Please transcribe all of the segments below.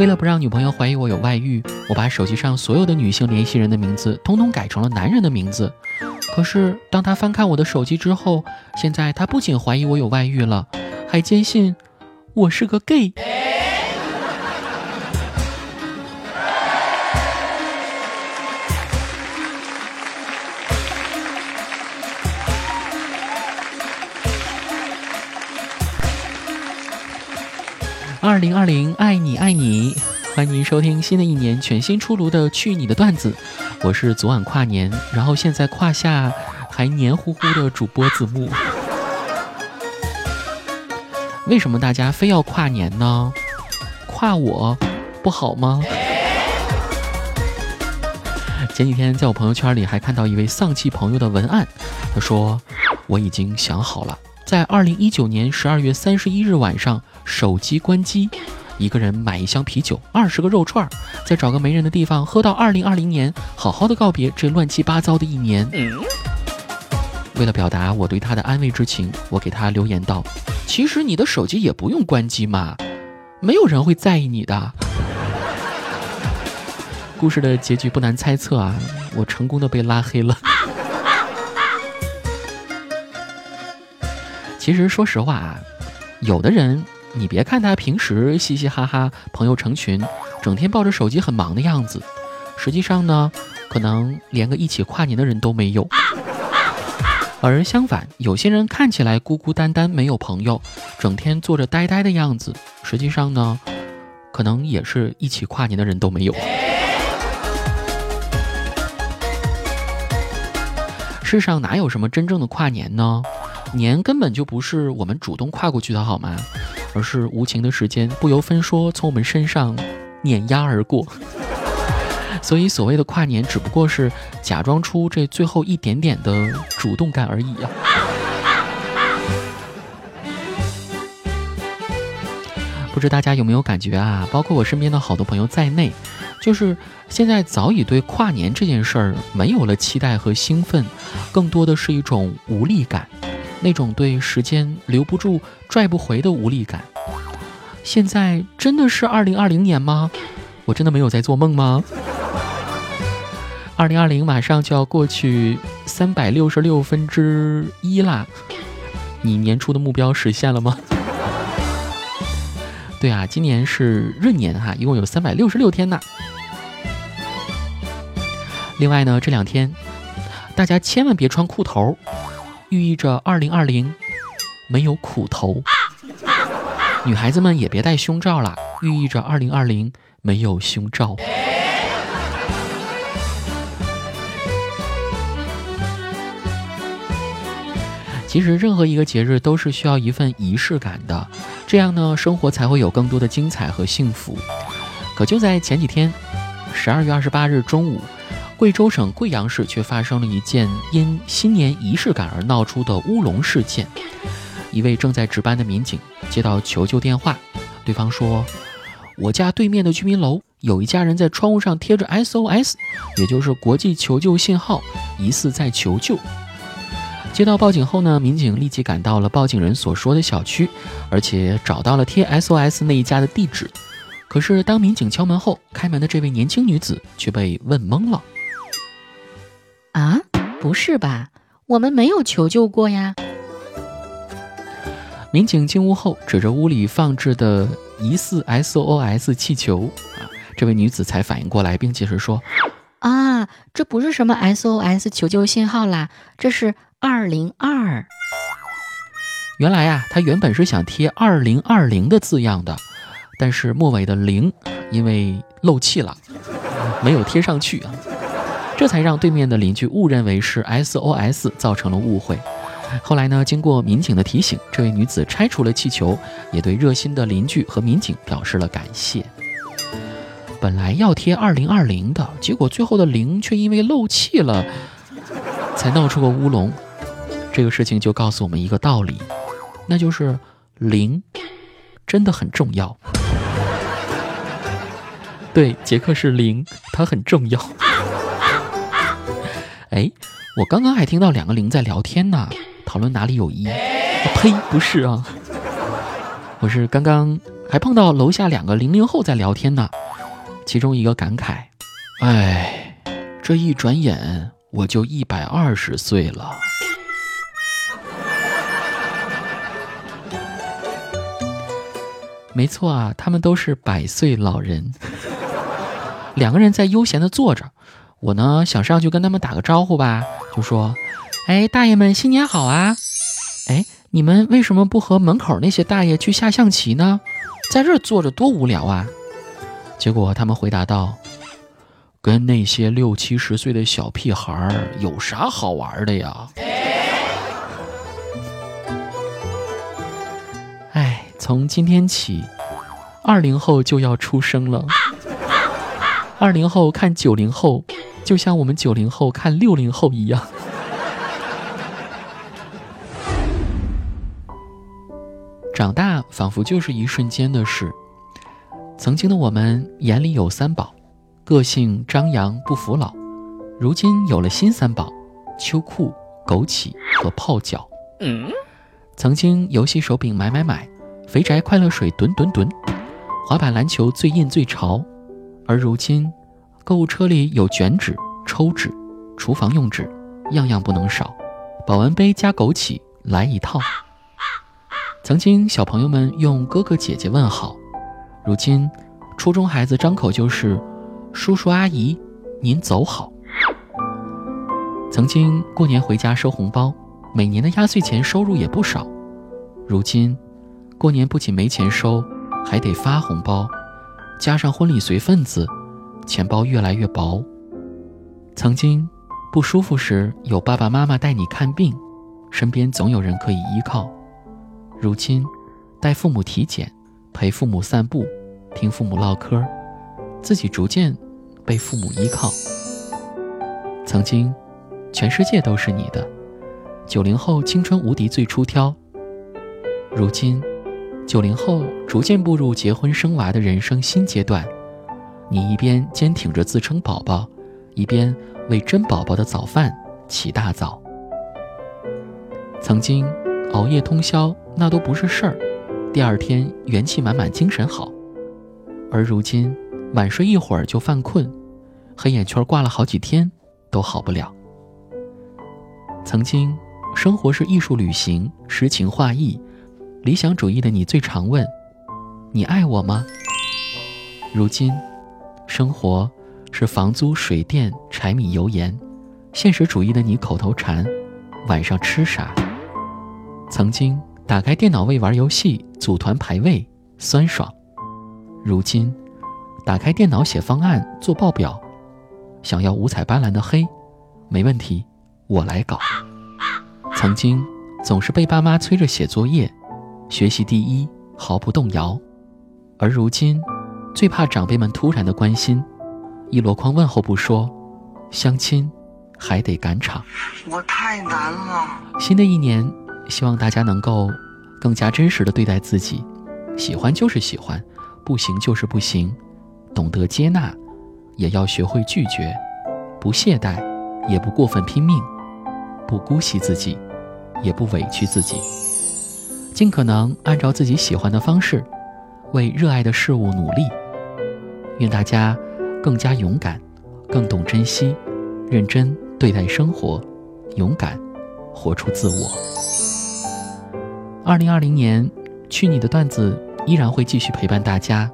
为了不让女朋友怀疑我有外遇，我把手机上所有的女性联系人的名字通通改成了男人的名字。可是当他翻看我的手机之后，现在他不仅怀疑我有外遇了，还坚信我是个 gay。二零二零，爱你爱你，欢迎收听新的一年全新出炉的《去你的段子》，我是昨晚跨年，然后现在胯下还黏糊糊的主播子木。为什么大家非要跨年呢？跨我不好吗？前几天在我朋友圈里还看到一位丧气朋友的文案，他说：“我已经想好了，在二零一九年十二月三十一日晚上。”手机关机，一个人买一箱啤酒，二十个肉串，再找个没人的地方喝到二零二零年，好好的告别这乱七八糟的一年。为了表达我对他的安慰之情，我给他留言道：“其实你的手机也不用关机嘛，没有人会在意你的。”故事的结局不难猜测啊，我成功的被拉黑了。其实说实话啊，有的人。你别看他平时嘻嘻哈哈，朋友成群，整天抱着手机很忙的样子，实际上呢，可能连个一起跨年的人都没有。而相反，有些人看起来孤孤单单，没有朋友，整天坐着呆呆的样子，实际上呢，可能也是一起跨年的人都没有。世上哪有什么真正的跨年呢？年根本就不是我们主动跨过去的，好吗？而是无情的时间不由分说从我们身上碾压而过，所以所谓的跨年只不过是假装出这最后一点点的主动感而已啊！不知大家有没有感觉啊？包括我身边的好多朋友在内，就是现在早已对跨年这件事儿没有了期待和兴奋，更多的是一种无力感。那种对时间留不住、拽不回的无力感，现在真的是二零二零年吗？我真的没有在做梦吗？二零二零马上就要过去三百六十六分之一啦，你年初的目标实现了吗？对啊，今年是闰年哈，一共有三百六十六天呢。另外呢，这两天大家千万别穿裤头。寓意着二零二零没有苦头，女孩子们也别戴胸罩了，寓意着二零二零没有胸罩。其实任何一个节日都是需要一份仪式感的，这样呢，生活才会有更多的精彩和幸福。可就在前几天，十二月二十八日中午。贵州省贵阳市却发生了一件因新年仪式感而闹出的乌龙事件。一位正在值班的民警接到求救电话，对方说：“我家对面的居民楼有一家人在窗户上贴着 SOS，也就是国际求救信号，疑似在求救。”接到报警后呢，民警立即赶到了报警人所说的小区，而且找到了贴 SOS 那一家的地址。可是当民警敲门后，开门的这位年轻女子却被问懵了。啊，不是吧？我们没有求救过呀！民警进屋后，指着屋里放置的疑似 SOS 气球，啊，这位女子才反应过来，并解释说：“啊，这不是什么 SOS 求救信号啦，这是二零二。原来呀，她原本是想贴二零二零的字样的，但是末尾的零因为漏气了，没有贴上去啊。”这才让对面的邻居误认为是 SOS，造成了误会。后来呢，经过民警的提醒，这位女子拆除了气球，也对热心的邻居和民警表示了感谢。本来要贴2020的，结果最后的零却因为漏气了，才闹出个乌龙。这个事情就告诉我们一个道理，那就是零真的很重要。对，杰克是零，它很重要。哎，我刚刚还听到两个零在聊天呢，讨论哪里有一？呸，不是啊，我是刚刚还碰到楼下两个零零后在聊天呢。其中一个感慨：“哎，这一转眼我就一百二十岁了。”没错啊，他们都是百岁老人。两个人在悠闲的坐着，我呢想上去跟他们打个招呼吧，就说：“哎，大爷们新年好啊！哎，你们为什么不和门口那些大爷去下象棋呢？在这坐着多无聊啊！”结果他们回答道：“跟那些六七十岁的小屁孩儿有啥好玩的呀？”哎，从今天起，二零后就要出生了。二零后看九零后，就像我们九零后看六零后一样。长大仿佛就是一瞬间的事。曾经的我们眼里有三宝，个性张扬不服老；如今有了新三宝，秋裤、枸杞和泡脚。曾经游戏手柄买买买，肥宅快乐水吨吨吨，滑板篮球最硬最潮。而如今，购物车里有卷纸、抽纸、厨房用纸，样样不能少。保温杯加枸杞来一套。曾经小朋友们用哥哥姐姐问好，如今初中孩子张口就是叔叔阿姨，您走好。曾经过年回家收红包，每年的压岁钱收入也不少，如今过年不仅没钱收，还得发红包。加上婚礼随份子，钱包越来越薄。曾经不舒服时有爸爸妈妈带你看病，身边总有人可以依靠。如今带父母体检，陪父母散步，听父母唠嗑，自己逐渐被父母依靠。曾经全世界都是你的，九零后青春无敌最出挑。如今。九零后逐渐步入结婚生娃的人生新阶段，你一边坚挺着自称宝宝，一边为真宝宝的早饭起大早。曾经熬夜通宵那都不是事儿，第二天元气满满，精神好；而如今晚睡一会儿就犯困，黑眼圈挂了好几天都好不了。曾经生活是艺术旅行，诗情画意。理想主义的你最常问：“你爱我吗？”如今，生活是房租、水电、柴米油盐。现实主义的你口头禅：“晚上吃啥？”曾经打开电脑为玩游戏、组团排位酸爽，如今打开电脑写方案、做报表，想要五彩斑斓的黑，没问题，我来搞。曾经总是被爸妈催着写作业。学习第一，毫不动摇。而如今，最怕长辈们突然的关心，一箩筐问候不说，相亲还得赶场。我太难了。新的一年，希望大家能够更加真实的对待自己，喜欢就是喜欢，不行就是不行，懂得接纳，也要学会拒绝，不懈怠，也不过分拼命，不姑息自己，也不委屈自己。尽可能按照自己喜欢的方式，为热爱的事物努力。愿大家更加勇敢，更懂珍惜，认真对待生活，勇敢活出自我。二零二零年，去你的段子依然会继续陪伴大家。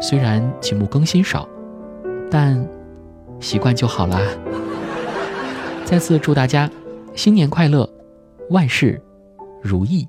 虽然节目更新少，但习惯就好啦。再次祝大家新年快乐，万事如意。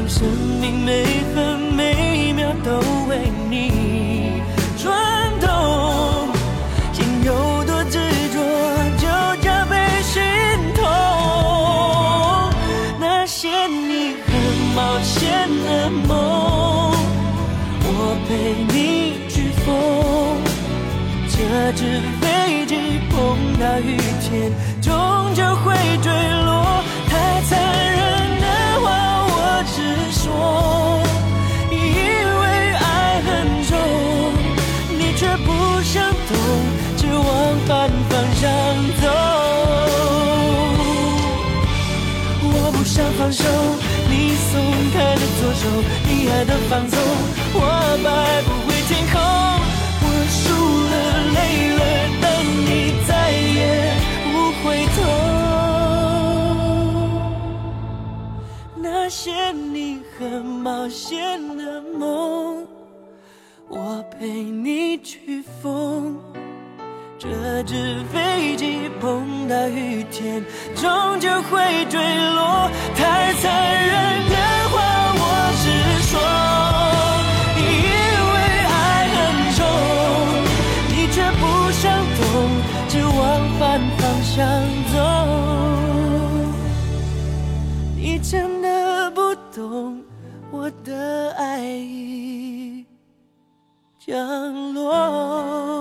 当生命每分每秒都为你转动，心有多执着就加倍心痛。那些你很冒险的梦，我陪你去疯，这只飞机。碰到雨天，终究会坠落。太残忍，说，因为爱很重，你却不想懂，只往反方向走。我不想放手，你松开的左手，你爱的放纵，冒险的梦，我陪你去疯。这只飞机碰到雨天，终究会坠降落。